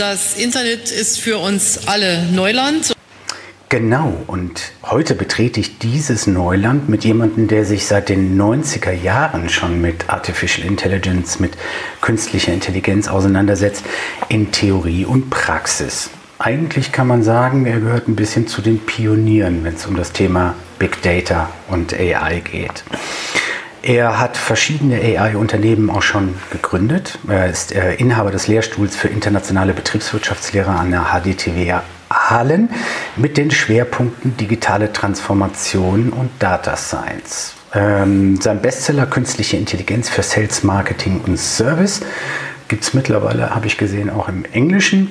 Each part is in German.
Das Internet ist für uns alle Neuland. Genau, und heute betrete ich dieses Neuland mit jemandem, der sich seit den 90er Jahren schon mit Artificial Intelligence, mit künstlicher Intelligenz auseinandersetzt, in Theorie und Praxis. Eigentlich kann man sagen, er gehört ein bisschen zu den Pionieren, wenn es um das Thema Big Data und AI geht. Er hat verschiedene AI-Unternehmen auch schon gegründet. Er ist äh, Inhaber des Lehrstuhls für internationale Betriebswirtschaftslehre an der HDTW Aalen mit den Schwerpunkten digitale Transformation und Data Science. Ähm, sein Bestseller Künstliche Intelligenz für Sales, Marketing und Service gibt es mittlerweile, habe ich gesehen, auch im Englischen.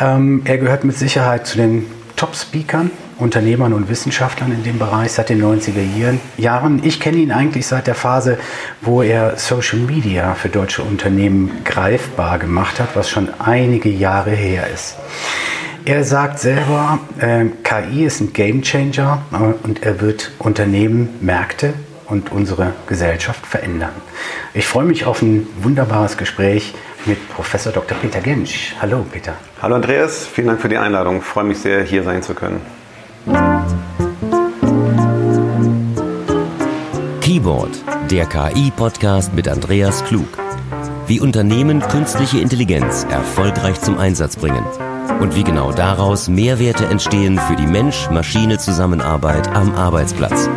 Ähm, er gehört mit Sicherheit zu den Top-Speakern, Unternehmern und Wissenschaftlern in dem Bereich seit den 90er Jahren. Ich kenne ihn eigentlich seit der Phase, wo er Social Media für deutsche Unternehmen greifbar gemacht hat, was schon einige Jahre her ist. Er sagt selber, äh, KI ist ein Gamechanger äh, und er wird Unternehmen, Märkte und unsere Gesellschaft verändern. Ich freue mich auf ein wunderbares Gespräch mit Professor Dr. Peter Gensch. Hallo Peter. Hallo Andreas, vielen Dank für die Einladung. Ich freue mich sehr, hier sein zu können. Keyboard, der KI-Podcast mit Andreas Klug. Wie Unternehmen künstliche Intelligenz erfolgreich zum Einsatz bringen und wie genau daraus Mehrwerte entstehen für die Mensch-Maschine-Zusammenarbeit am Arbeitsplatz.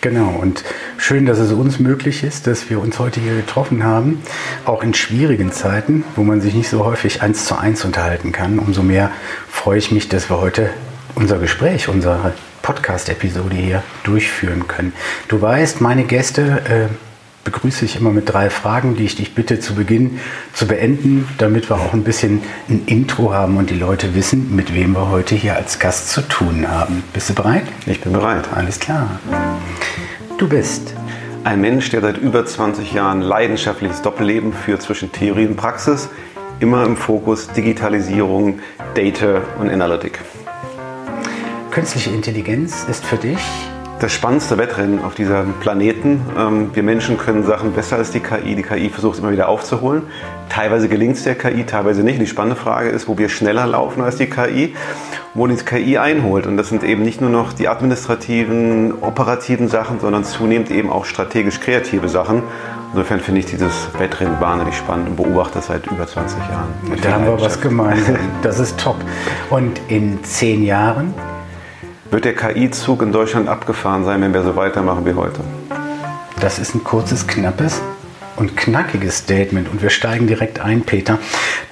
Genau, und schön, dass es uns möglich ist, dass wir uns heute hier getroffen haben, auch in schwierigen Zeiten, wo man sich nicht so häufig eins zu eins unterhalten kann. Umso mehr freue ich mich, dass wir heute unser Gespräch, unsere Podcast-Episode hier durchführen können. Du weißt, meine Gäste äh, begrüße ich immer mit drei Fragen, die ich dich bitte zu Beginn zu beenden, damit wir auch ein bisschen ein Intro haben und die Leute wissen, mit wem wir heute hier als Gast zu tun haben. Bist du bereit? Ich bin bereit. Alles klar. Du bist ein Mensch, der seit über 20 Jahren leidenschaftliches Doppelleben führt zwischen Theorie und Praxis, immer im Fokus Digitalisierung, Data und Analytik. Künstliche Intelligenz ist für dich das spannendste Wettrennen auf diesem Planeten. Ähm, wir Menschen können Sachen besser als die KI. Die KI versucht es immer wieder aufzuholen. Teilweise gelingt es der KI, teilweise nicht. die spannende Frage ist, wo wir schneller laufen als die KI, wo die KI einholt. Und das sind eben nicht nur noch die administrativen, operativen Sachen, sondern zunehmend eben auch strategisch kreative Sachen. Insofern finde ich dieses Wettrennen wahnsinnig spannend und beobachte das seit über 20 Jahren. Da haben wir was gemeinsam. Das ist top. Und in zehn Jahren wird der KI-Zug in Deutschland abgefahren sein, wenn wir so weitermachen wie heute? Das ist ein kurzes, knappes und knackiges Statement und wir steigen direkt ein, Peter.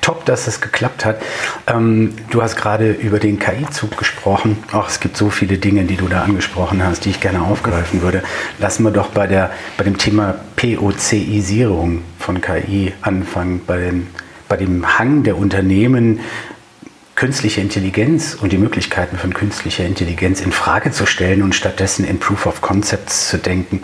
Top, dass es geklappt hat. Ähm, du hast gerade über den KI-Zug gesprochen. Ach, es gibt so viele Dinge, die du da angesprochen hast, die ich gerne aufgreifen würde. Lassen wir doch bei, der, bei dem Thema POCisierung von KI anfangen, bei, den, bei dem Hang der Unternehmen künstliche Intelligenz und die Möglichkeiten von künstlicher Intelligenz in Frage zu stellen und stattdessen in Proof of Concepts zu denken.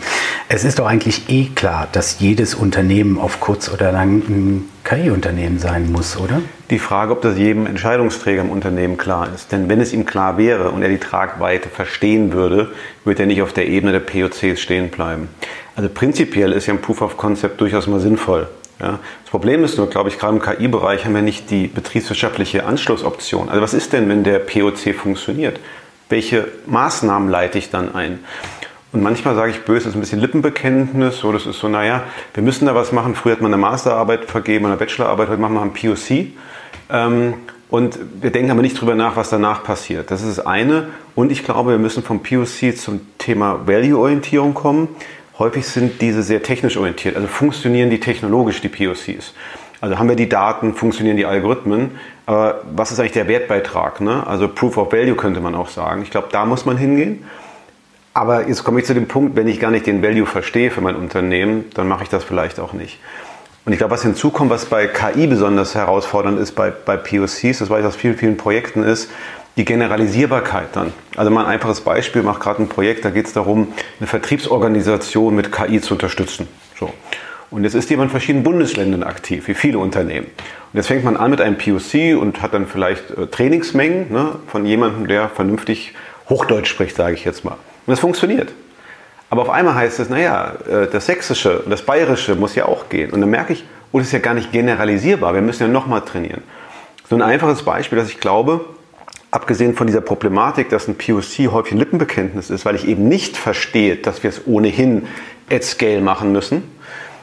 Es ist doch eigentlich eh klar, dass jedes Unternehmen auf kurz oder lang ein KI-Unternehmen sein muss, oder? Die Frage, ob das jedem Entscheidungsträger im Unternehmen klar ist. Denn wenn es ihm klar wäre und er die Tragweite verstehen würde, würde er nicht auf der Ebene der POCs stehen bleiben. Also prinzipiell ist ja ein Proof of Concept durchaus mal sinnvoll. Ja, das Problem ist nur, glaube ich, gerade im KI-Bereich haben wir nicht die betriebswirtschaftliche Anschlussoption. Also was ist denn, wenn der POC funktioniert? Welche Maßnahmen leite ich dann ein? Und manchmal sage ich böse, das ist ein bisschen Lippenbekenntnis, so das ist so, naja, wir müssen da was machen. Früher hat man eine Masterarbeit vergeben, eine Bachelorarbeit, heute machen wir ein POC. Ähm, und wir denken aber nicht drüber nach, was danach passiert. Das ist das eine. Und ich glaube, wir müssen vom POC zum Thema Value-Orientierung kommen. Häufig sind diese sehr technisch orientiert, also funktionieren die technologisch, die POCs. Also haben wir die Daten, funktionieren die Algorithmen, aber was ist eigentlich der Wertbeitrag? Ne? Also Proof of Value könnte man auch sagen. Ich glaube, da muss man hingehen. Aber jetzt komme ich zu dem Punkt, wenn ich gar nicht den Value verstehe für mein Unternehmen, dann mache ich das vielleicht auch nicht. Und ich glaube, was hinzukommt, was bei KI besonders herausfordernd ist, bei, bei POCs, das weiß ich aus vielen, vielen Projekten, ist, die Generalisierbarkeit dann. Also mal ein einfaches Beispiel, mache gerade ein Projekt, da geht es darum, eine Vertriebsorganisation mit KI zu unterstützen. So. Und jetzt ist jemand in verschiedenen Bundesländern aktiv, wie viele Unternehmen. Und jetzt fängt man an mit einem POC und hat dann vielleicht äh, Trainingsmengen ne, von jemandem, der vernünftig Hochdeutsch spricht, sage ich jetzt mal. Und das funktioniert. Aber auf einmal heißt es, naja, äh, das Sächsische und das Bayerische muss ja auch gehen. Und dann merke ich, oder ist ja gar nicht generalisierbar. Wir müssen ja nochmal trainieren. So ein einfaches Beispiel, dass ich glaube, abgesehen von dieser Problematik, dass ein POC häufig ein Lippenbekenntnis ist, weil ich eben nicht verstehe, dass wir es ohnehin at scale machen müssen.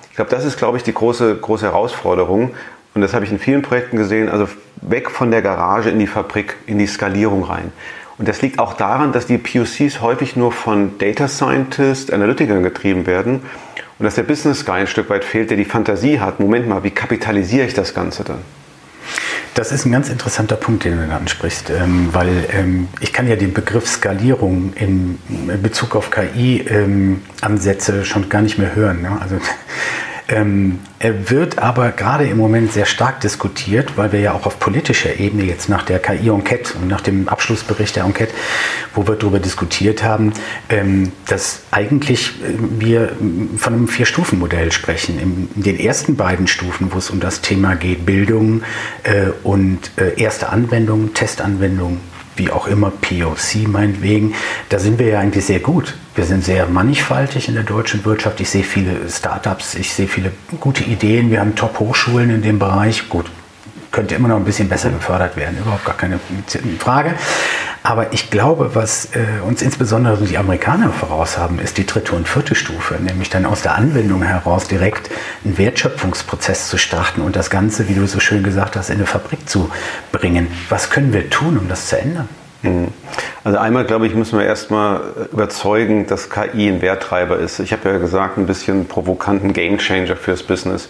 Ich glaube, das ist, glaube ich, die große, große Herausforderung. Und das habe ich in vielen Projekten gesehen, also weg von der Garage in die Fabrik, in die Skalierung rein. Und das liegt auch daran, dass die POCs häufig nur von Data Scientists, Analytikern getrieben werden und dass der Business Guy ein Stück weit fehlt, der die Fantasie hat, Moment mal, wie kapitalisiere ich das Ganze dann? Das ist ein ganz interessanter Punkt, den du da ansprichst, ähm, weil ähm, ich kann ja den Begriff Skalierung in Bezug auf KI-Ansätze ähm, schon gar nicht mehr hören. Ne? Also ähm, er wird aber gerade im Moment sehr stark diskutiert, weil wir ja auch auf politischer Ebene jetzt nach der KI-Enquete und nach dem Abschlussbericht der Enquete, wo wir darüber diskutiert haben, ähm, dass eigentlich äh, wir von einem Vier-Stufen-Modell sprechen. In den ersten beiden Stufen, wo es um das Thema geht, Bildung äh, und äh, erste Anwendung, Testanwendung, wie auch immer, POC meinetwegen, da sind wir ja eigentlich sehr gut. Wir sind sehr mannigfaltig in der deutschen Wirtschaft. Ich sehe viele Startups, ich sehe viele gute Ideen. Wir haben Top-Hochschulen in dem Bereich. Gut, könnte immer noch ein bisschen besser gefördert werden, überhaupt gar keine Frage. Aber ich glaube, was äh, uns insbesondere die Amerikaner voraus haben, ist die dritte und vierte Stufe, nämlich dann aus der Anwendung heraus direkt einen Wertschöpfungsprozess zu starten und das Ganze, wie du so schön gesagt hast, in eine Fabrik zu bringen. Was können wir tun, um das zu ändern? Mhm. Also einmal, glaube ich, müssen wir erstmal überzeugen, dass KI ein Werttreiber ist. Ich habe ja gesagt, ein bisschen provokanten Gamechanger fürs Business.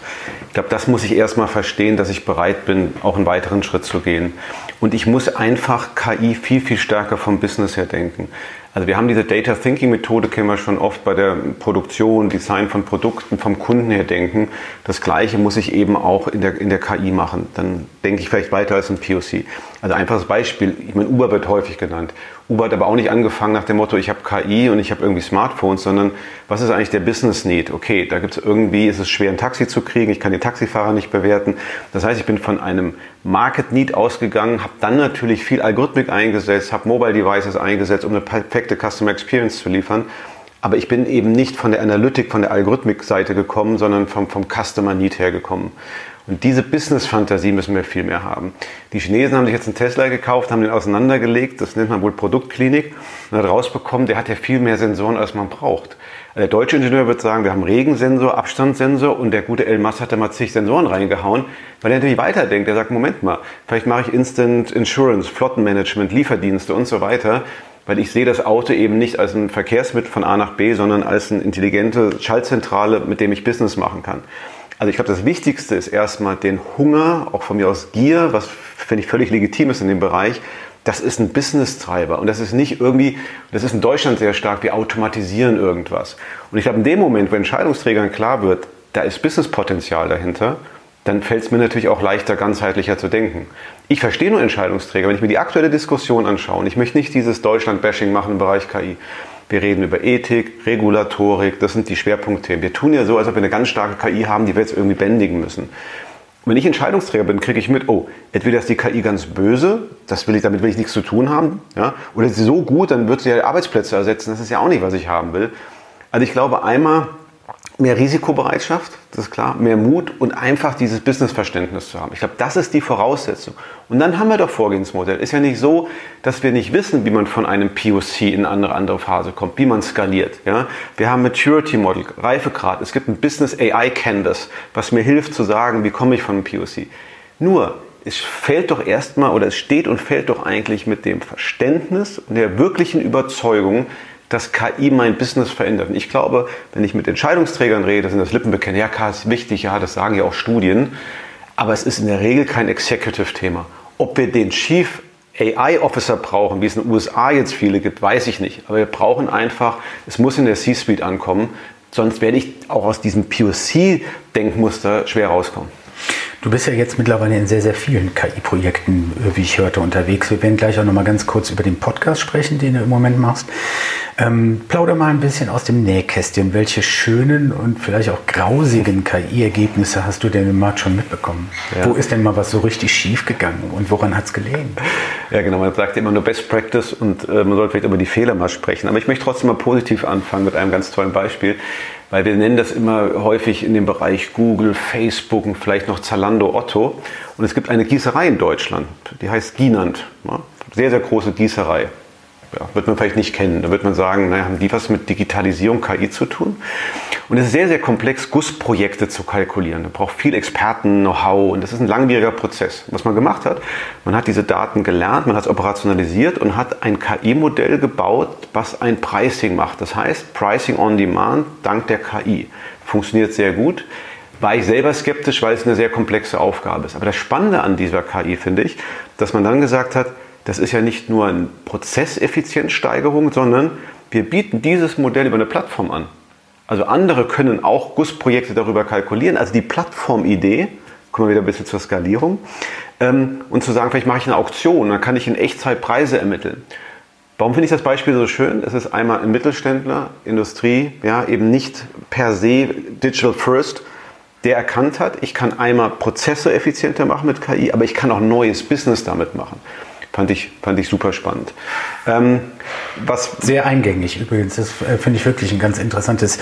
Ich glaube, das muss ich erstmal verstehen, dass ich bereit bin, auch einen weiteren Schritt zu gehen. Und ich muss einfach KI viel, viel stärker vom Business her denken. Also wir haben diese Data Thinking Methode, kennen wir schon oft bei der Produktion, Design von Produkten, vom Kunden her denken. Das Gleiche muss ich eben auch in der, in der KI machen. Dann denke ich vielleicht weiter als ein POC. Also einfaches Beispiel, ich meine, Uber wird häufig genannt. Uber hat aber auch nicht angefangen nach dem Motto, ich habe KI und ich habe irgendwie Smartphones, sondern was ist eigentlich der Business Need? Okay, da gibt es irgendwie, ist es schwer, ein Taxi zu kriegen, ich kann den Taxifahrer nicht bewerten. Das heißt, ich bin von einem Market Need ausgegangen, habe dann natürlich viel Algorithmik eingesetzt, habe Mobile Devices eingesetzt, um eine perfekte Customer Experience zu liefern. Aber ich bin eben nicht von der Analytik, von der Algorithmik-Seite gekommen, sondern vom, vom Customer Need hergekommen. Und diese Business-Fantasie müssen wir viel mehr haben. Die Chinesen haben sich jetzt einen Tesla gekauft, haben den auseinandergelegt, das nennt man wohl Produktklinik, und hat rausbekommen, der hat ja viel mehr Sensoren, als man braucht. Der deutsche Ingenieur wird sagen, wir haben Regensensor, Abstandssensor und der gute Elmas hat da mal zig Sensoren reingehauen, weil er natürlich weiterdenkt. Er sagt, Moment mal, vielleicht mache ich Instant Insurance, Flottenmanagement, Lieferdienste und so weiter, weil ich sehe das Auto eben nicht als ein Verkehrsmittel von A nach B, sondern als eine intelligente Schaltzentrale, mit dem ich Business machen kann. Also ich glaube, das Wichtigste ist erstmal den Hunger, auch von mir aus Gier, was finde ich völlig legitim ist in dem Bereich. Das ist ein Business-Treiber und das ist nicht irgendwie, das ist in Deutschland sehr stark, wir automatisieren irgendwas. Und ich glaube, in dem Moment, wo Entscheidungsträgern klar wird, da ist Business-Potenzial dahinter, dann fällt es mir natürlich auch leichter, ganzheitlicher zu denken. Ich verstehe nur Entscheidungsträger, wenn ich mir die aktuelle Diskussion anschaue, und ich möchte nicht dieses Deutschland-Bashing machen im Bereich KI, wir reden über Ethik, Regulatorik, das sind die Schwerpunktthemen. Wir tun ja so, als ob wir eine ganz starke KI haben, die wir jetzt irgendwie bändigen müssen. Wenn ich Entscheidungsträger bin, kriege ich mit, oh, entweder ist die KI ganz böse, das will ich, damit will ich nichts zu tun haben, ja, oder ist sie so gut, dann wird sie ja Arbeitsplätze ersetzen, das ist ja auch nicht, was ich haben will. Also ich glaube, einmal mehr Risikobereitschaft, das ist klar, mehr Mut und einfach dieses Businessverständnis zu haben. Ich glaube, das ist die Voraussetzung. Und dann haben wir doch Vorgehensmodell. Ist ja nicht so, dass wir nicht wissen, wie man von einem POC in eine andere, andere Phase kommt, wie man skaliert. Ja? Wir haben Maturity Model, Reifegrad. Es gibt ein Business AI Canvas, was mir hilft zu sagen, wie komme ich von einem POC. Nur, es fällt doch erstmal oder es steht und fällt doch eigentlich mit dem Verständnis und der wirklichen Überzeugung, dass KI mein Business verändert. Und ich glaube, wenn ich mit Entscheidungsträgern rede, sind das Lippenbekennen. Ja, KI ist wichtig, ja, das sagen ja auch Studien. Aber es ist in der Regel kein Executive-Thema. Ob wir den Chief AI-Officer brauchen, wie es in den USA jetzt viele gibt, weiß ich nicht. Aber wir brauchen einfach, es muss in der C-Suite ankommen. Sonst werde ich auch aus diesem POC-Denkmuster schwer rauskommen. Du bist ja jetzt mittlerweile in sehr, sehr vielen KI-Projekten, äh, wie ich hörte, unterwegs. Wir werden gleich auch noch mal ganz kurz über den Podcast sprechen, den du im Moment machst. Ähm, plauder mal ein bisschen aus dem Nähkästchen. Welche schönen und vielleicht auch grausigen KI-Ergebnisse hast du denn im Markt schon mitbekommen? Ja. Wo ist denn mal was so richtig schief gegangen und woran hat es gelegen? Ja, genau. Man sagt immer nur Best Practice und äh, man sollte vielleicht über die Fehler mal sprechen. Aber ich möchte trotzdem mal positiv anfangen mit einem ganz tollen Beispiel. Weil wir nennen das immer häufig in dem Bereich Google, Facebook und vielleicht noch Zalando, Otto. Und es gibt eine Gießerei in Deutschland, die heißt Gienand. Sehr, sehr große Gießerei ja, wird man vielleicht nicht kennen. Da wird man sagen, naja, haben die was mit Digitalisierung, KI zu tun? Und es ist sehr, sehr komplex, Gussprojekte zu kalkulieren. Da braucht viel Experten, Know-how und das ist ein langwieriger Prozess. Was man gemacht hat, man hat diese Daten gelernt, man hat es operationalisiert und hat ein KI-Modell gebaut, was ein Pricing macht. Das heißt, Pricing on Demand dank der KI. Funktioniert sehr gut war ich selber skeptisch, weil es eine sehr komplexe Aufgabe ist. Aber das Spannende an dieser KI finde ich, dass man dann gesagt hat, das ist ja nicht nur eine Prozesseffizienzsteigerung, sondern wir bieten dieses Modell über eine Plattform an. Also andere können auch Gussprojekte darüber kalkulieren. Also die Plattformidee, kommen wir wieder ein bisschen zur Skalierung, ähm, und zu sagen, vielleicht mache ich eine Auktion, dann kann ich in Echtzeit Preise ermitteln. Warum finde ich das Beispiel so schön? Es ist einmal ein Mittelständler, Industrie, ja, eben nicht per se Digital First, der erkannt hat, ich kann einmal Prozesse effizienter machen mit KI, aber ich kann auch neues Business damit machen. Fand ich, fand ich super spannend. Ähm, was Sehr eingängig übrigens. Das äh, finde ich wirklich ein ganz interessantes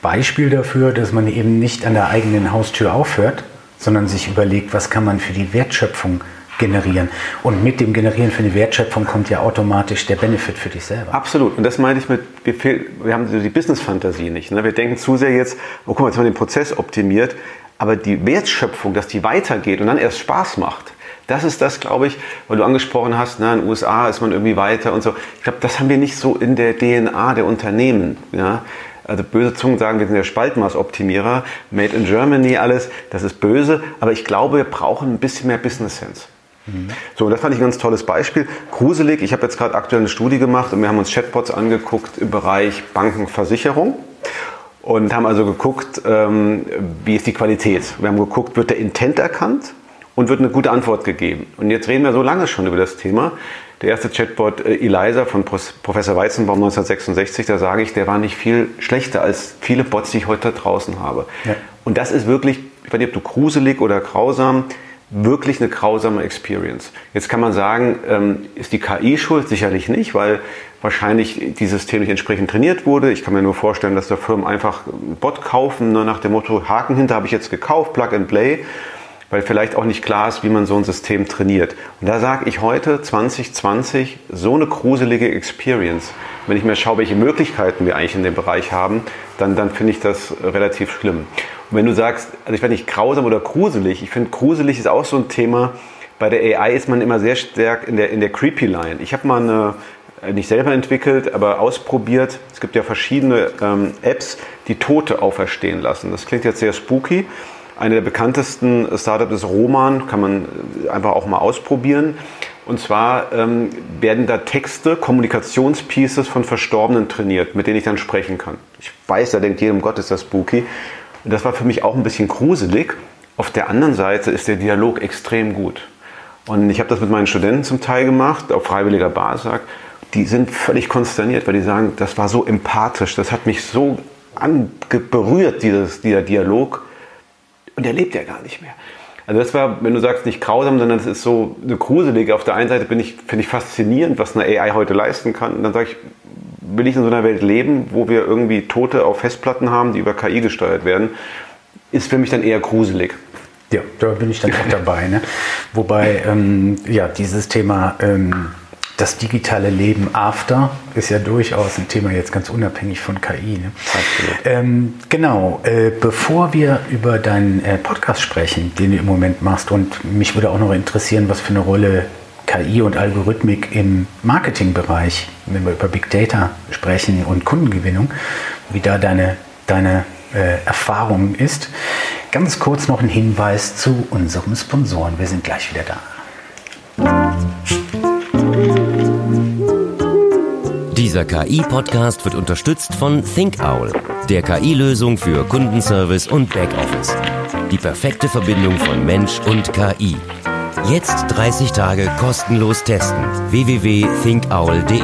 Beispiel dafür, dass man eben nicht an der eigenen Haustür aufhört, sondern sich überlegt, was kann man für die Wertschöpfung generieren. Und mit dem Generieren für die Wertschöpfung kommt ja automatisch der Benefit für dich selber. Absolut. Und das meine ich mit, wir, fehl, wir haben die Business-Fantasie nicht. Ne? Wir denken zu sehr jetzt, oh guck mal, jetzt haben wir den Prozess optimiert, aber die Wertschöpfung, dass die weitergeht und dann erst Spaß macht, das ist das, glaube ich, weil du angesprochen hast, na, in den USA ist man irgendwie weiter und so. Ich glaube, das haben wir nicht so in der DNA der Unternehmen. Ja? Also böse Zungen sagen, wir sind der Spaltmaßoptimierer, Made in Germany, alles, das ist böse, aber ich glaube, wir brauchen ein bisschen mehr Business Sense. Mhm. So, das fand ich ein ganz tolles Beispiel. Gruselig, ich habe jetzt gerade aktuell eine Studie gemacht und wir haben uns Chatbots angeguckt im Bereich Bankenversicherung und haben also geguckt, ähm, wie ist die Qualität. Wir haben geguckt, wird der Intent erkannt? Und wird eine gute Antwort gegeben. Und jetzt reden wir so lange schon über das Thema. Der erste Chatbot äh, Eliza von Professor Weizenbaum 1966, da sage ich, der war nicht viel schlechter als viele Bots, die ich heute da draußen habe. Ja. Und das ist wirklich, ich weiß nicht, ob du gruselig oder grausam, wirklich eine grausame Experience. Jetzt kann man sagen, ähm, ist die KI schuld? Sicherlich nicht, weil wahrscheinlich dieses System nicht entsprechend trainiert wurde. Ich kann mir nur vorstellen, dass da Firmen einfach einen Bot kaufen, nur nach dem Motto, Haken hinter habe ich jetzt gekauft, Plug and Play weil vielleicht auch nicht klar ist, wie man so ein System trainiert. Und da sage ich heute, 2020, so eine gruselige Experience. Wenn ich mir schaue, welche Möglichkeiten wir eigentlich in dem Bereich haben, dann, dann finde ich das relativ schlimm. Und wenn du sagst, also ich weiß nicht, grausam oder gruselig, ich finde, gruselig ist auch so ein Thema. Bei der AI ist man immer sehr stark in der, in der Creepy Line. Ich habe mal eine, äh, nicht selber entwickelt, aber ausprobiert. Es gibt ja verschiedene ähm, Apps, die Tote auferstehen lassen. Das klingt jetzt sehr spooky. Eine der bekanntesten Startups ist Roman, kann man einfach auch mal ausprobieren. Und zwar ähm, werden da Texte, Kommunikationspieces von Verstorbenen trainiert, mit denen ich dann sprechen kann. Ich weiß, da denkt jedem Gott, ist das spooky. Und das war für mich auch ein bisschen gruselig. Auf der anderen Seite ist der Dialog extrem gut. Und ich habe das mit meinen Studenten zum Teil gemacht, auf freiwilliger Basis. Die sind völlig konsterniert, weil die sagen, das war so empathisch, das hat mich so berührt, dieser Dialog und der lebt ja gar nicht mehr. Also das war, wenn du sagst, nicht grausam, sondern es ist so eine gruselige. Auf der einen Seite ich, finde ich faszinierend, was eine AI heute leisten kann. Und dann sage ich, will ich in so einer Welt leben, wo wir irgendwie Tote auf Festplatten haben, die über KI gesteuert werden, ist für mich dann eher gruselig. Ja, da bin ich dann auch dabei. Ne? Wobei, ähm, ja, dieses Thema ähm, das digitale Leben after ist ja durchaus ein Thema jetzt ganz unabhängig von KI. Ne? Ähm, genau, äh, bevor wir über deinen äh, Podcast sprechen, den du im Moment machst, und mich würde auch noch interessieren, was für eine Rolle KI und Algorithmik im Marketingbereich, wenn wir über Big Data sprechen und Kundengewinnung, wie da deine, deine äh, Erfahrung ist. Ganz kurz noch ein Hinweis zu unserem Sponsoren. Wir sind gleich wieder da. Dieser KI-Podcast wird unterstützt von ThinkOwl, der KI-Lösung für Kundenservice und Backoffice. Die perfekte Verbindung von Mensch und KI. Jetzt 30 Tage kostenlos testen. www.thinkowl.de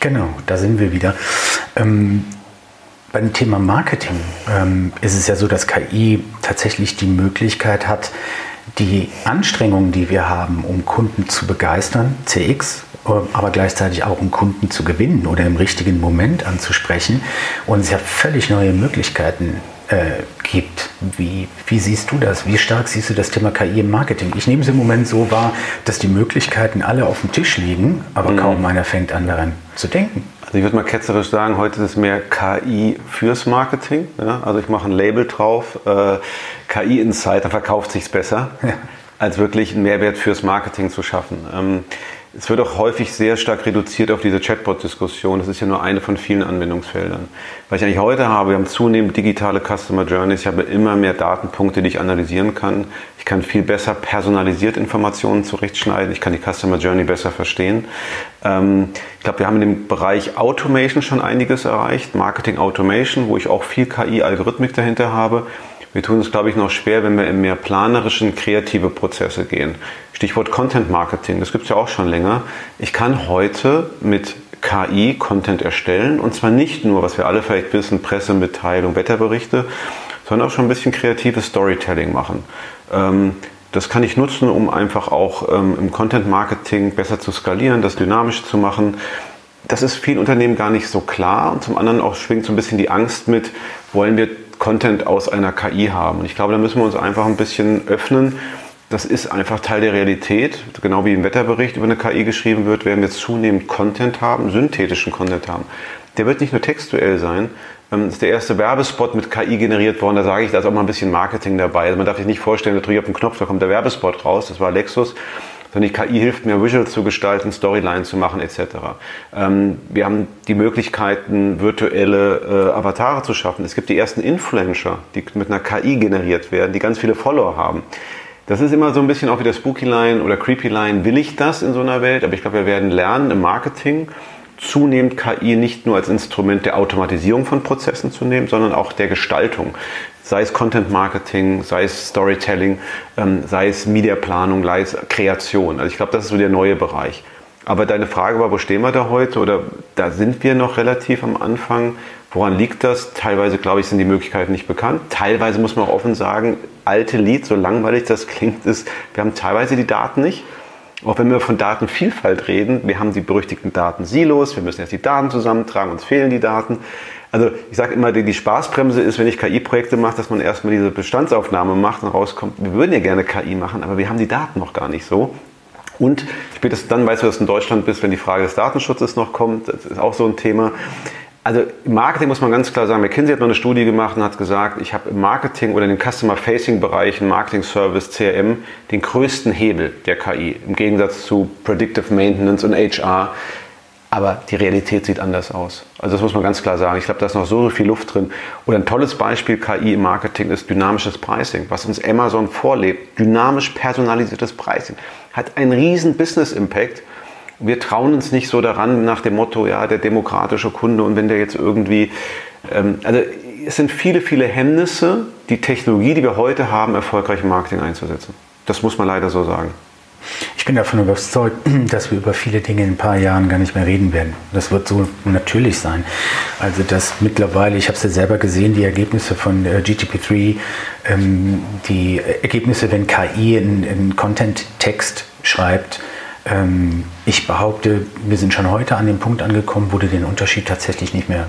Genau, da sind wir wieder. Ähm, beim Thema Marketing ähm, ist es ja so, dass KI tatsächlich die Möglichkeit hat, die Anstrengungen, die wir haben, um Kunden zu begeistern, CX, aber gleichzeitig auch um Kunden zu gewinnen oder im richtigen Moment anzusprechen, uns ja völlig neue Möglichkeiten äh, gibt. Wie, wie siehst du das? Wie stark siehst du das Thema KI im Marketing? Ich nehme es im Moment so wahr, dass die Möglichkeiten alle auf dem Tisch liegen, aber mhm. kaum einer fängt an daran zu denken. Also ich würde mal ketzerisch sagen, heute ist es mehr KI fürs Marketing. Ja? Also ich mache ein Label drauf, äh, KI Insight, dann verkauft sich besser, ja. als wirklich einen Mehrwert fürs Marketing zu schaffen. Es wird auch häufig sehr stark reduziert auf diese Chatbot-Diskussion. Das ist ja nur eine von vielen Anwendungsfeldern. Was ich eigentlich heute habe, wir haben zunehmend digitale Customer Journeys. Ich habe immer mehr Datenpunkte, die ich analysieren kann. Ich kann viel besser personalisiert Informationen zurechtschneiden. Ich kann die Customer Journey besser verstehen. Ähm, ich glaube, wir haben in dem Bereich Automation schon einiges erreicht. Marketing Automation, wo ich auch viel KI-Algorithmik dahinter habe. Wir tun es, glaube ich, noch schwer, wenn wir in mehr planerischen, kreative Prozesse gehen. Stichwort Content Marketing, das gibt es ja auch schon länger. Ich kann heute mit KI Content erstellen und zwar nicht nur, was wir alle vielleicht wissen, Pressemitteilung, Wetterberichte, sondern auch schon ein bisschen kreatives Storytelling machen. Ähm, das kann ich nutzen, um einfach auch ähm, im Content Marketing besser zu skalieren, das dynamisch zu machen. Das ist vielen Unternehmen gar nicht so klar und zum anderen auch schwingt so ein bisschen die Angst mit, wollen wir Content aus einer KI haben. Und ich glaube, da müssen wir uns einfach ein bisschen öffnen. Das ist einfach Teil der Realität. Genau wie im Wetterbericht über eine KI geschrieben wird, werden wir zunehmend Content haben, synthetischen Content haben. Der wird nicht nur textuell sein. Das ähm, ist der erste Werbespot mit KI generiert worden. Da sage ich, da ist auch mal ein bisschen Marketing dabei. Also man darf sich nicht vorstellen, da drücke ich auf den Knopf, da kommt der Werbespot raus. Das war Lexus sondern die KI hilft mir, Visuals zu gestalten, Storyline zu machen etc. Ähm, wir haben die Möglichkeiten, virtuelle äh, Avatare zu schaffen. Es gibt die ersten Influencer, die mit einer KI generiert werden, die ganz viele Follower haben. Das ist immer so ein bisschen auch wie der Spooky Line oder Creepy Line. Will ich das in so einer Welt? Aber ich glaube, wir werden lernen im Marketing zunehmend KI nicht nur als Instrument der Automatisierung von Prozessen zu nehmen, sondern auch der Gestaltung sei es Content Marketing, sei es Storytelling, ähm, sei es Mediaplanung, sei es Kreation. Also ich glaube, das ist so der neue Bereich. Aber deine Frage war, wo stehen wir da heute? Oder da sind wir noch relativ am Anfang. Woran liegt das? Teilweise, glaube ich, sind die Möglichkeiten nicht bekannt. Teilweise muss man auch offen sagen, alte Lied, so langweilig das klingt, ist, wir haben teilweise die Daten nicht. Auch wenn wir von Datenvielfalt reden, wir haben die berüchtigten Datensilos, wir müssen jetzt die Daten zusammentragen, uns fehlen die Daten. Also ich sage immer, die, die Spaßbremse ist, wenn ich KI-Projekte mache, dass man erstmal diese Bestandsaufnahme macht und rauskommt, wir würden ja gerne KI machen, aber wir haben die Daten noch gar nicht so. Und spätestens dann weißt du, dass du in Deutschland bist, wenn die Frage des Datenschutzes noch kommt. Das ist auch so ein Thema. Also im Marketing muss man ganz klar sagen, McKinsey hat mal eine Studie gemacht und hat gesagt, ich habe im Marketing oder in den Customer-Facing-Bereichen, Marketing Service, CRM, den größten Hebel der KI im Gegensatz zu Predictive Maintenance und HR. Aber die Realität sieht anders aus. Also das muss man ganz klar sagen. Ich glaube, da ist noch so, viel Luft drin. Oder ein tolles Beispiel KI im Marketing ist dynamisches Pricing, was uns Amazon vorlebt. Dynamisch personalisiertes Pricing hat einen riesen Business-Impact. Wir trauen uns nicht so daran nach dem Motto, ja, der demokratische Kunde und wenn der jetzt irgendwie, ähm, also es sind viele, viele Hemmnisse, die Technologie, die wir heute haben, erfolgreich im Marketing einzusetzen. Das muss man leider so sagen. Ich bin davon überzeugt, dass wir über viele Dinge in ein paar Jahren gar nicht mehr reden werden. Das wird so natürlich sein. Also dass mittlerweile, ich habe es ja selber gesehen, die Ergebnisse von äh, GTP3, ähm, die Ergebnisse, wenn KI in Content-Text schreibt, ähm, ich behaupte, wir sind schon heute an dem Punkt angekommen, wo du den Unterschied tatsächlich nicht mehr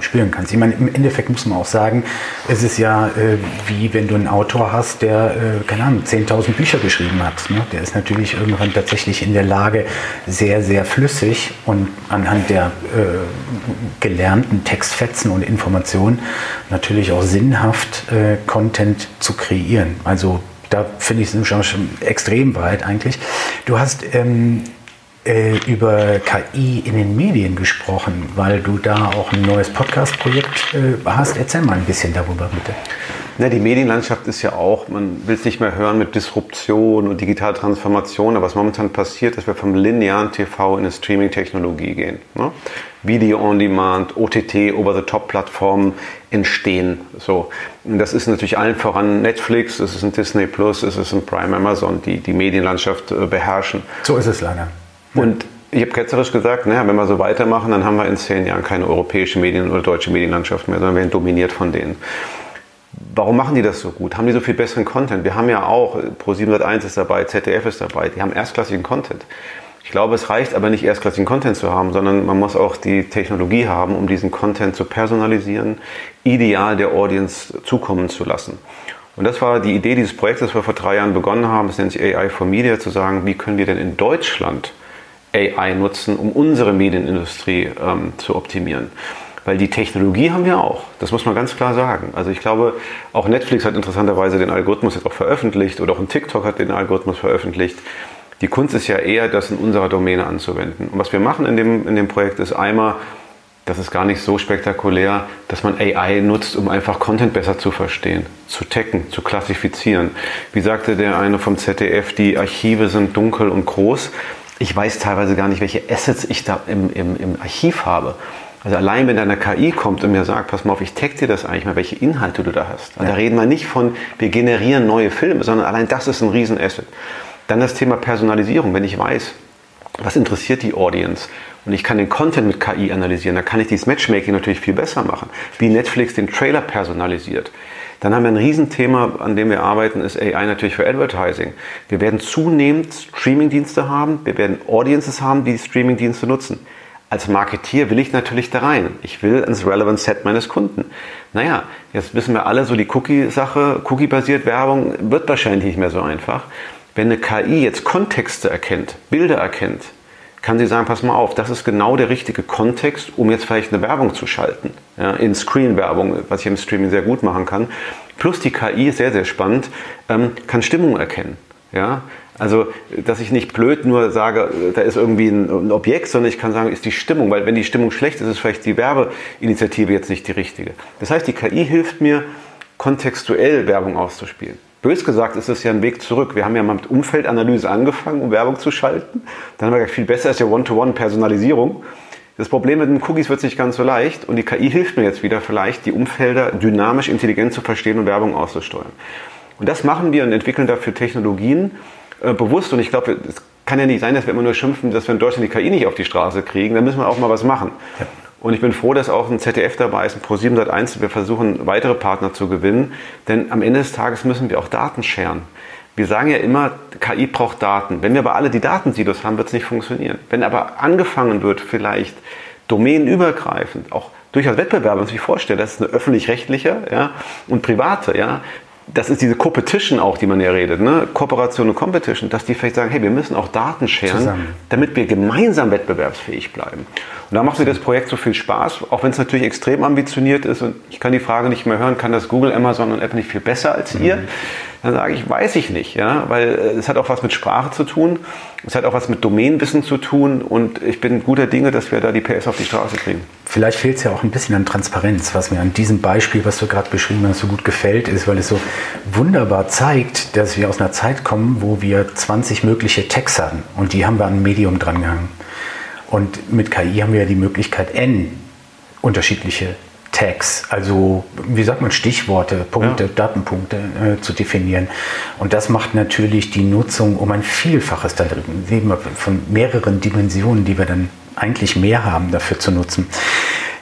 spüren kannst. Ich meine, im Endeffekt muss man auch sagen, es ist ja äh, wie wenn du einen Autor hast, der, äh, keine Ahnung, 10.000 Bücher geschrieben hat. Ne? Der ist natürlich irgendwann tatsächlich in der Lage, sehr, sehr flüssig und anhand der äh, gelernten Textfetzen und Informationen natürlich auch sinnhaft äh, Content zu kreieren. Also da finde ich es schon, extrem weit eigentlich. Du hast ähm, äh, über KI in den Medien gesprochen, weil du da auch ein neues Podcast-Projekt äh, hast. Erzähl mal ein bisschen darüber, bitte. Na, die Medienlandschaft ist ja auch, man will es nicht mehr hören mit Disruption und digitaler Transformation, aber was momentan passiert, dass wir vom linearen TV in eine Streaming-Technologie gehen. Ne? Video on Demand, OTT, Over-the-Top-Plattformen entstehen. So. Und das ist natürlich allen voran Netflix, es ist ein Disney Plus, es ist ein Prime Amazon, die die Medienlandschaft äh, beherrschen. So ist es leider. Und Ich habe ketzerisch gesagt, naja, wenn wir so weitermachen, dann haben wir in zehn Jahren keine europäische Medien- oder deutsche Medienlandschaft mehr, sondern werden dominiert von denen. Warum machen die das so gut? Haben die so viel besseren Content? Wir haben ja auch, Pro701 ist dabei, ZDF ist dabei, die haben erstklassigen Content. Ich glaube, es reicht aber nicht erstklassigen Content zu haben, sondern man muss auch die Technologie haben, um diesen Content zu personalisieren, ideal der Audience zukommen zu lassen. Und das war die Idee dieses Projekts, das wir vor drei Jahren begonnen haben. Das nennt sich AI for Media, zu sagen, wie können wir denn in Deutschland AI nutzen, um unsere Medienindustrie ähm, zu optimieren. Weil die Technologie haben wir auch. Das muss man ganz klar sagen. Also ich glaube, auch Netflix hat interessanterweise den Algorithmus jetzt auch veröffentlicht oder auch ein TikTok hat den Algorithmus veröffentlicht. Die Kunst ist ja eher, das in unserer Domäne anzuwenden. Und was wir machen in dem, in dem Projekt ist einmal das ist gar nicht so spektakulär, dass man AI nutzt, um einfach Content besser zu verstehen, zu taggen, zu klassifizieren. Wie sagte der eine vom ZDF, die Archive sind dunkel und groß. Ich weiß teilweise gar nicht, welche Assets ich da im, im, im Archiv habe. Also allein wenn da eine KI kommt und mir sagt, pass mal auf, ich tag dir das eigentlich mal, welche Inhalte du da hast. Also ja. Da reden wir nicht von, wir generieren neue Filme, sondern allein das ist ein Riesenasset. Dann das Thema Personalisierung. Wenn ich weiß, was interessiert die Audience und ich kann den Content mit KI analysieren, dann kann ich dieses Matchmaking natürlich viel besser machen, wie Netflix den Trailer personalisiert. Dann haben wir ein Riesenthema, an dem wir arbeiten, ist AI natürlich für Advertising. Wir werden zunehmend Streamingdienste haben, wir werden Audiences haben, die, die Streamingdienste nutzen. Als Marketier will ich natürlich da rein. Ich will ins Relevant Set meines Kunden. Naja, jetzt wissen wir alle, so die Cookie-Sache, Cookie-basiert Werbung wird wahrscheinlich nicht mehr so einfach. Wenn eine KI jetzt Kontexte erkennt, Bilder erkennt, kann sie sagen, pass mal auf, das ist genau der richtige Kontext, um jetzt vielleicht eine Werbung zu schalten. Ja, in Screen-Werbung, was ich im Streaming sehr gut machen kann. Plus die KI, sehr, sehr spannend, ähm, kann Stimmung erkennen. Ja, also, dass ich nicht blöd nur sage, da ist irgendwie ein, ein, Objekt, sondern ich kann sagen, ist die Stimmung, weil wenn die Stimmung schlecht ist, ist vielleicht die Werbeinitiative jetzt nicht die richtige. Das heißt, die KI hilft mir, kontextuell Werbung auszuspielen. Bös gesagt ist es ja ein Weg zurück. Wir haben ja mal mit Umfeldanalyse angefangen, um Werbung zu schalten. Dann haben wir gesagt, viel besser ist ja One-to-One-Personalisierung. Das Problem mit den Cookies wird nicht ganz so leicht und die KI hilft mir jetzt wieder vielleicht, die Umfelder dynamisch intelligent zu verstehen und Werbung auszusteuern. Und das machen wir und entwickeln dafür Technologien äh, bewusst. Und ich glaube, es kann ja nicht sein, dass wir immer nur schimpfen, dass wir in Deutschland die KI nicht auf die Straße kriegen. Da müssen wir auch mal was machen. Ja. Und ich bin froh, dass auch ein ZDF dabei ist, ein Pro7 Sat1. Wir versuchen, weitere Partner zu gewinnen. Denn am Ende des Tages müssen wir auch Daten scheren. Wir sagen ja immer, KI braucht Daten. Wenn wir aber alle die Datensilos haben, wird es nicht funktionieren. Wenn aber angefangen wird, vielleicht domänenübergreifend, auch durchaus Wettbewerbe, man sich vorstellt, das ist eine öffentlich-rechtliche ja, und private, ja, das ist diese Competition auch, die man ja redet, ne? Kooperation und Competition, dass die vielleicht sagen, hey, wir müssen auch Daten scheren, Zusammen. damit wir gemeinsam wettbewerbsfähig bleiben. Und da macht mir das Projekt so viel Spaß, auch wenn es natürlich extrem ambitioniert ist und ich kann die Frage nicht mehr hören, kann das Google, Amazon und Apple nicht viel besser als mhm. ihr? Dann sage ich, weiß ich nicht, ja, weil äh, es hat auch was mit Sprache zu tun, es hat auch was mit Domänenwissen zu tun und ich bin guter Dinge, dass wir da die PS auf die Straße kriegen. Vielleicht fehlt es ja auch ein bisschen an Transparenz, was mir an diesem Beispiel, was du gerade beschrieben hast, so gut gefällt, ist, weil es so wunderbar zeigt, dass wir aus einer Zeit kommen, wo wir 20 mögliche Tags hatten und die haben wir an ein Medium drangehangen. Und mit KI haben wir ja die Möglichkeit, N unterschiedliche Tags, also wie sagt man, Stichworte, Punkte, ja. Datenpunkte äh, zu definieren. Und das macht natürlich die Nutzung um ein Vielfaches da drin, von mehreren Dimensionen, die wir dann eigentlich mehr haben, dafür zu nutzen.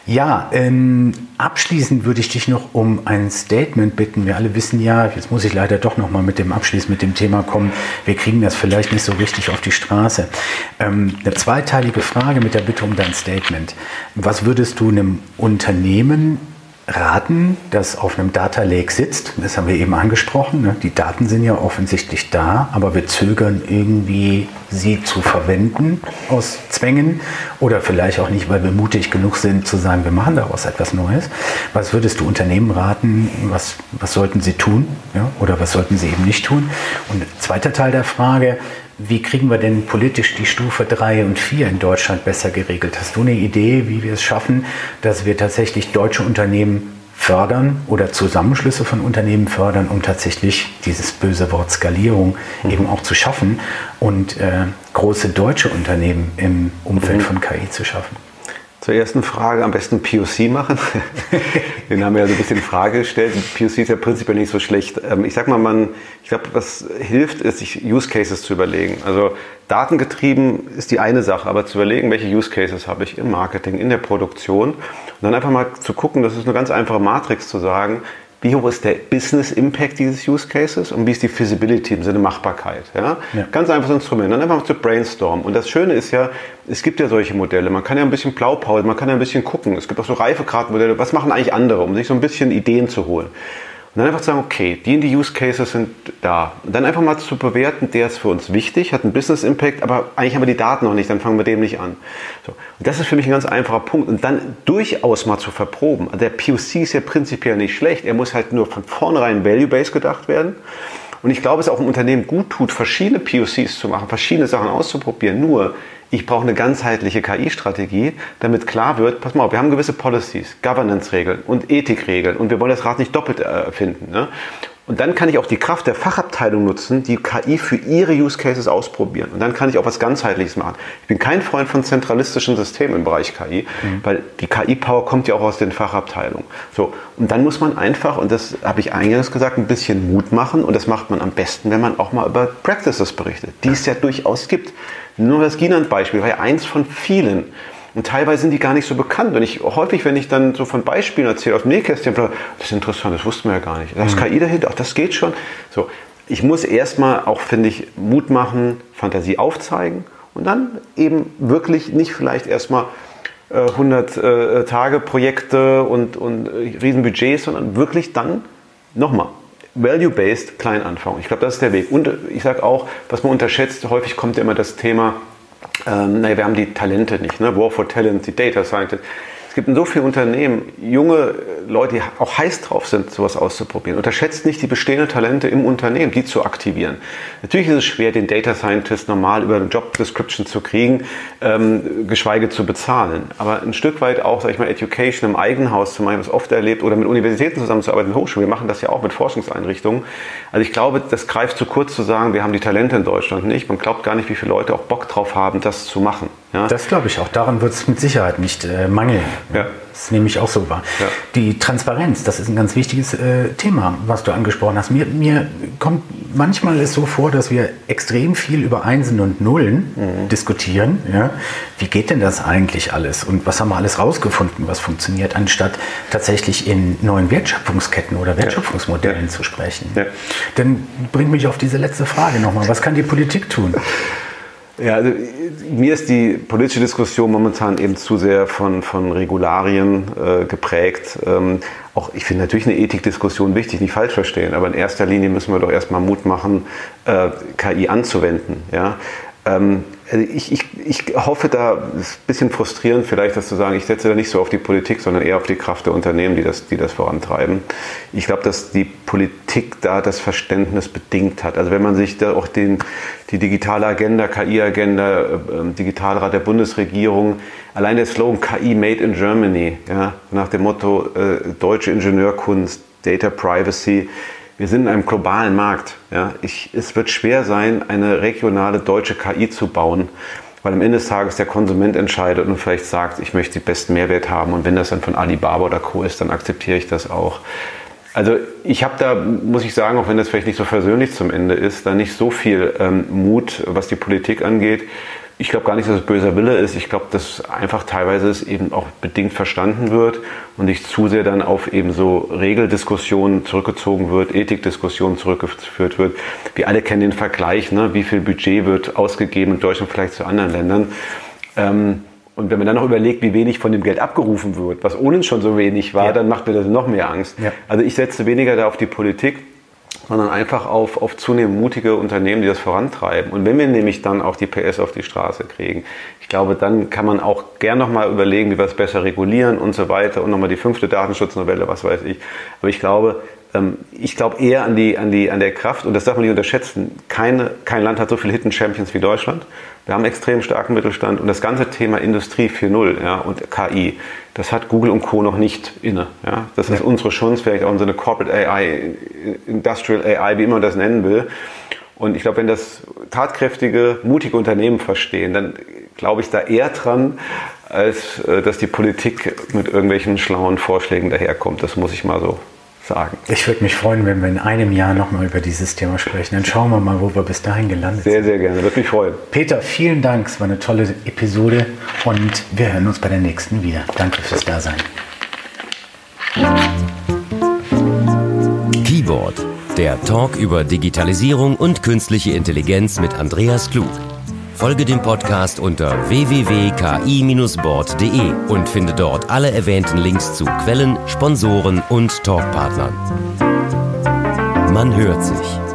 Ja, ähm, abschließend würde ich dich noch um ein Statement bitten. Wir alle wissen ja, jetzt muss ich leider doch noch mal mit dem Abschluss mit dem Thema kommen. Wir kriegen das vielleicht nicht so richtig auf die Straße. Ähm, eine zweiteilige Frage mit der Bitte um dein Statement. Was würdest du einem Unternehmen raten, das auf einem Data Lake sitzt. Das haben wir eben angesprochen. Ne? Die Daten sind ja offensichtlich da, aber wir zögern irgendwie, sie zu verwenden aus Zwängen oder vielleicht auch nicht, weil wir mutig genug sind zu sagen, wir machen daraus etwas Neues. Was würdest du Unternehmen raten? Was, was sollten sie tun ja? oder was sollten sie eben nicht tun? Und zweiter Teil der Frage, wie kriegen wir denn politisch die Stufe 3 und 4 in Deutschland besser geregelt? Hast du eine Idee, wie wir es schaffen, dass wir tatsächlich deutsche Unternehmen fördern oder Zusammenschlüsse von Unternehmen fördern, um tatsächlich dieses böse Wort Skalierung mhm. eben auch zu schaffen und äh, große deutsche Unternehmen im Umfeld mhm. von KI zu schaffen? Zur ersten Frage am besten POC machen. Den haben wir ja so ein bisschen in Frage gestellt. POC ist ja prinzipiell nicht so schlecht. Ähm, ich sag mal, man, ich glaube, was hilft, ist, sich Use Cases zu überlegen. Also datengetrieben ist die eine Sache, aber zu überlegen, welche Use Cases habe ich im Marketing, in der Produktion und dann einfach mal zu gucken, das ist eine ganz einfache Matrix zu sagen, wie hoch ist der Business Impact dieses Use Cases und wie ist die Feasibility im Sinne Machbarkeit. Ja? ja. Ganz einfaches Instrument. Dann einfach mal zu brainstormen. Und das Schöne ist ja, es gibt ja solche Modelle. Man kann ja ein bisschen blaupausen, man kann ja ein bisschen gucken. Es gibt auch so Reifekartenmodelle. Was machen eigentlich andere, um sich so ein bisschen Ideen zu holen? Und dann einfach zu sagen, okay, die in die Use Cases sind da. Und dann einfach mal zu bewerten, der ist für uns wichtig, hat einen Business Impact, aber eigentlich haben wir die Daten noch nicht, dann fangen wir dem nicht an. So. Und das ist für mich ein ganz einfacher Punkt. Und dann durchaus mal zu verproben. Der POC ist ja prinzipiell nicht schlecht. Er muss halt nur von vornherein value-based gedacht werden. Und ich glaube, es auch im Unternehmen gut tut, verschiedene POCs zu machen, verschiedene Sachen auszuprobieren. Nur, ich brauche eine ganzheitliche KI-Strategie, damit klar wird, pass mal auf, wir haben gewisse Policies, Governance-Regeln und Ethikregeln und wir wollen das Rad nicht doppelt erfinden. Ne? Und dann kann ich auch die Kraft der Fachabteilung nutzen, die KI für ihre Use Cases ausprobieren. Und dann kann ich auch was ganzheitliches machen. Ich bin kein Freund von zentralistischen Systemen im Bereich KI, mhm. weil die KI-Power kommt ja auch aus den Fachabteilungen. So, und dann muss man einfach, und das habe ich eingangs gesagt, ein bisschen Mut machen. Und das macht man am besten, wenn man auch mal über Practices berichtet, die es ja durchaus gibt. Nur das Ginant-Beispiel war ja eins von vielen. Und teilweise sind die gar nicht so bekannt. Und ich häufig, wenn ich dann so von Beispielen erzähle aus dem Nähkästchen, das ist interessant, das wussten wir ja gar nicht. Da ist mhm. KI dahinter, ach, das geht schon. So, ich muss erstmal auch, finde ich, Mut machen, Fantasie aufzeigen und dann eben wirklich nicht vielleicht erstmal 100 äh, äh, Tage Projekte und, und äh, Riesenbudgets, sondern wirklich dann nochmal value-based klein anfangen. Ich glaube, das ist der Weg. Und ich sage auch, was man unterschätzt, häufig kommt ja immer das Thema, ähm, naja, wir haben die Talente nicht, ne? War for Talent, die Data Scientist. Es gibt in so vielen Unternehmen junge Leute, die auch heiß drauf sind, sowas auszuprobieren. Unterschätzt nicht die bestehenden Talente im Unternehmen, die zu aktivieren. Natürlich ist es schwer, den Data Scientist normal über eine Job Description zu kriegen, ähm, geschweige zu bezahlen. Aber ein Stück weit auch, sag ich mal, Education im eigenen Haus zum Beispiel, was oft erlebt, oder mit Universitäten zusammenzuarbeiten, mit Hochschulen. Wir machen das ja auch mit Forschungseinrichtungen. Also ich glaube, das greift zu kurz zu sagen, wir haben die Talente in Deutschland nicht. Man glaubt gar nicht, wie viele Leute auch Bock drauf haben, das zu machen. Ja? Das glaube ich auch. Daran wird es mit Sicherheit nicht äh, mangeln. Ja. Das nehme ich auch so wahr. Ja. Die Transparenz, das ist ein ganz wichtiges äh, Thema, was du angesprochen hast. Mir, mir kommt manchmal es so vor, dass wir extrem viel über Einsen und Nullen mhm. diskutieren. Ja? Wie geht denn das eigentlich alles? Und was haben wir alles rausgefunden, was funktioniert, anstatt tatsächlich in neuen Wertschöpfungsketten oder Wertschöpfungsmodellen zu sprechen? Dann bringt mich auf diese letzte Frage nochmal. Was kann die Politik tun? Ja, also mir ist die politische Diskussion momentan eben zu sehr von, von Regularien äh, geprägt. Ähm, auch ich finde natürlich eine Ethikdiskussion wichtig, nicht falsch verstehen, aber in erster Linie müssen wir doch erstmal Mut machen, äh, KI anzuwenden. Ja? Ähm, also ich, ich, ich hoffe da, es ist ein bisschen frustrierend vielleicht, das zu sagen, ich setze da nicht so auf die Politik, sondern eher auf die Kraft der Unternehmen, die das, die das vorantreiben. Ich glaube, dass die Politik da das Verständnis bedingt hat. Also wenn man sich da auch den, die digitale Agenda, KI-Agenda, äh, Digitalrat der Bundesregierung, allein der Slogan KI Made in Germany, ja, nach dem Motto äh, deutsche Ingenieurkunst, Data Privacy, wir sind in einem globalen Markt. Ja. Ich, es wird schwer sein, eine regionale deutsche KI zu bauen, weil am Ende des Tages der Konsument entscheidet und vielleicht sagt, ich möchte den besten Mehrwert haben und wenn das dann von Alibaba oder Co. ist, dann akzeptiere ich das auch. Also ich habe da, muss ich sagen, auch wenn das vielleicht nicht so versöhnlich zum Ende ist, da nicht so viel ähm, Mut, was die Politik angeht. Ich glaube gar nicht, dass es böser Wille ist. Ich glaube, dass einfach teilweise es eben auch bedingt verstanden wird und nicht zu sehr dann auf eben so Regeldiskussionen zurückgezogen wird, Ethikdiskussionen zurückgeführt wird. Wir alle kennen den Vergleich, ne? wie viel Budget wird ausgegeben in Deutschland vielleicht zu anderen Ländern. Ähm, und wenn man dann noch überlegt, wie wenig von dem Geld abgerufen wird, was ohne schon so wenig war, ja. dann macht mir das noch mehr Angst. Ja. Also ich setze weniger da auf die Politik, sondern einfach auf, auf zunehmend mutige Unternehmen, die das vorantreiben. Und wenn wir nämlich dann auch die PS auf die Straße kriegen, ich glaube, dann kann man auch gern nochmal überlegen, wie wir es besser regulieren und so weiter und nochmal die fünfte Datenschutznovelle, was weiß ich. Aber ich glaube, ich glaube eher an, die, an, die, an der Kraft, und das darf man nicht unterschätzen, keine, kein Land hat so viele Hidden Champions wie Deutschland. Wir haben extrem starken Mittelstand und das ganze Thema Industrie 4.0 ja, und KI, das hat Google und Co. noch nicht inne. Ja. Das ist unsere Chance, vielleicht auch in so eine Corporate AI, Industrial AI, wie immer man das nennen will. Und ich glaube, wenn das tatkräftige, mutige Unternehmen verstehen, dann glaube ich da eher dran, als äh, dass die Politik mit irgendwelchen schlauen Vorschlägen daherkommt. Das muss ich mal so sagen. Ich würde mich freuen, wenn wir in einem Jahr nochmal über dieses Thema sprechen. Dann schauen wir mal, wo wir bis dahin gelandet sehr, sind. Sehr, sehr gerne. Würde mich freuen. Peter, vielen Dank. Es war eine tolle Episode und wir hören uns bei der nächsten wieder. Danke fürs Dasein. Keyboard, der Talk über Digitalisierung und künstliche Intelligenz mit Andreas Klug. Folge dem Podcast unter www.ki-board.de und finde dort alle erwähnten Links zu Quellen, Sponsoren und Talkpartnern. Man hört sich.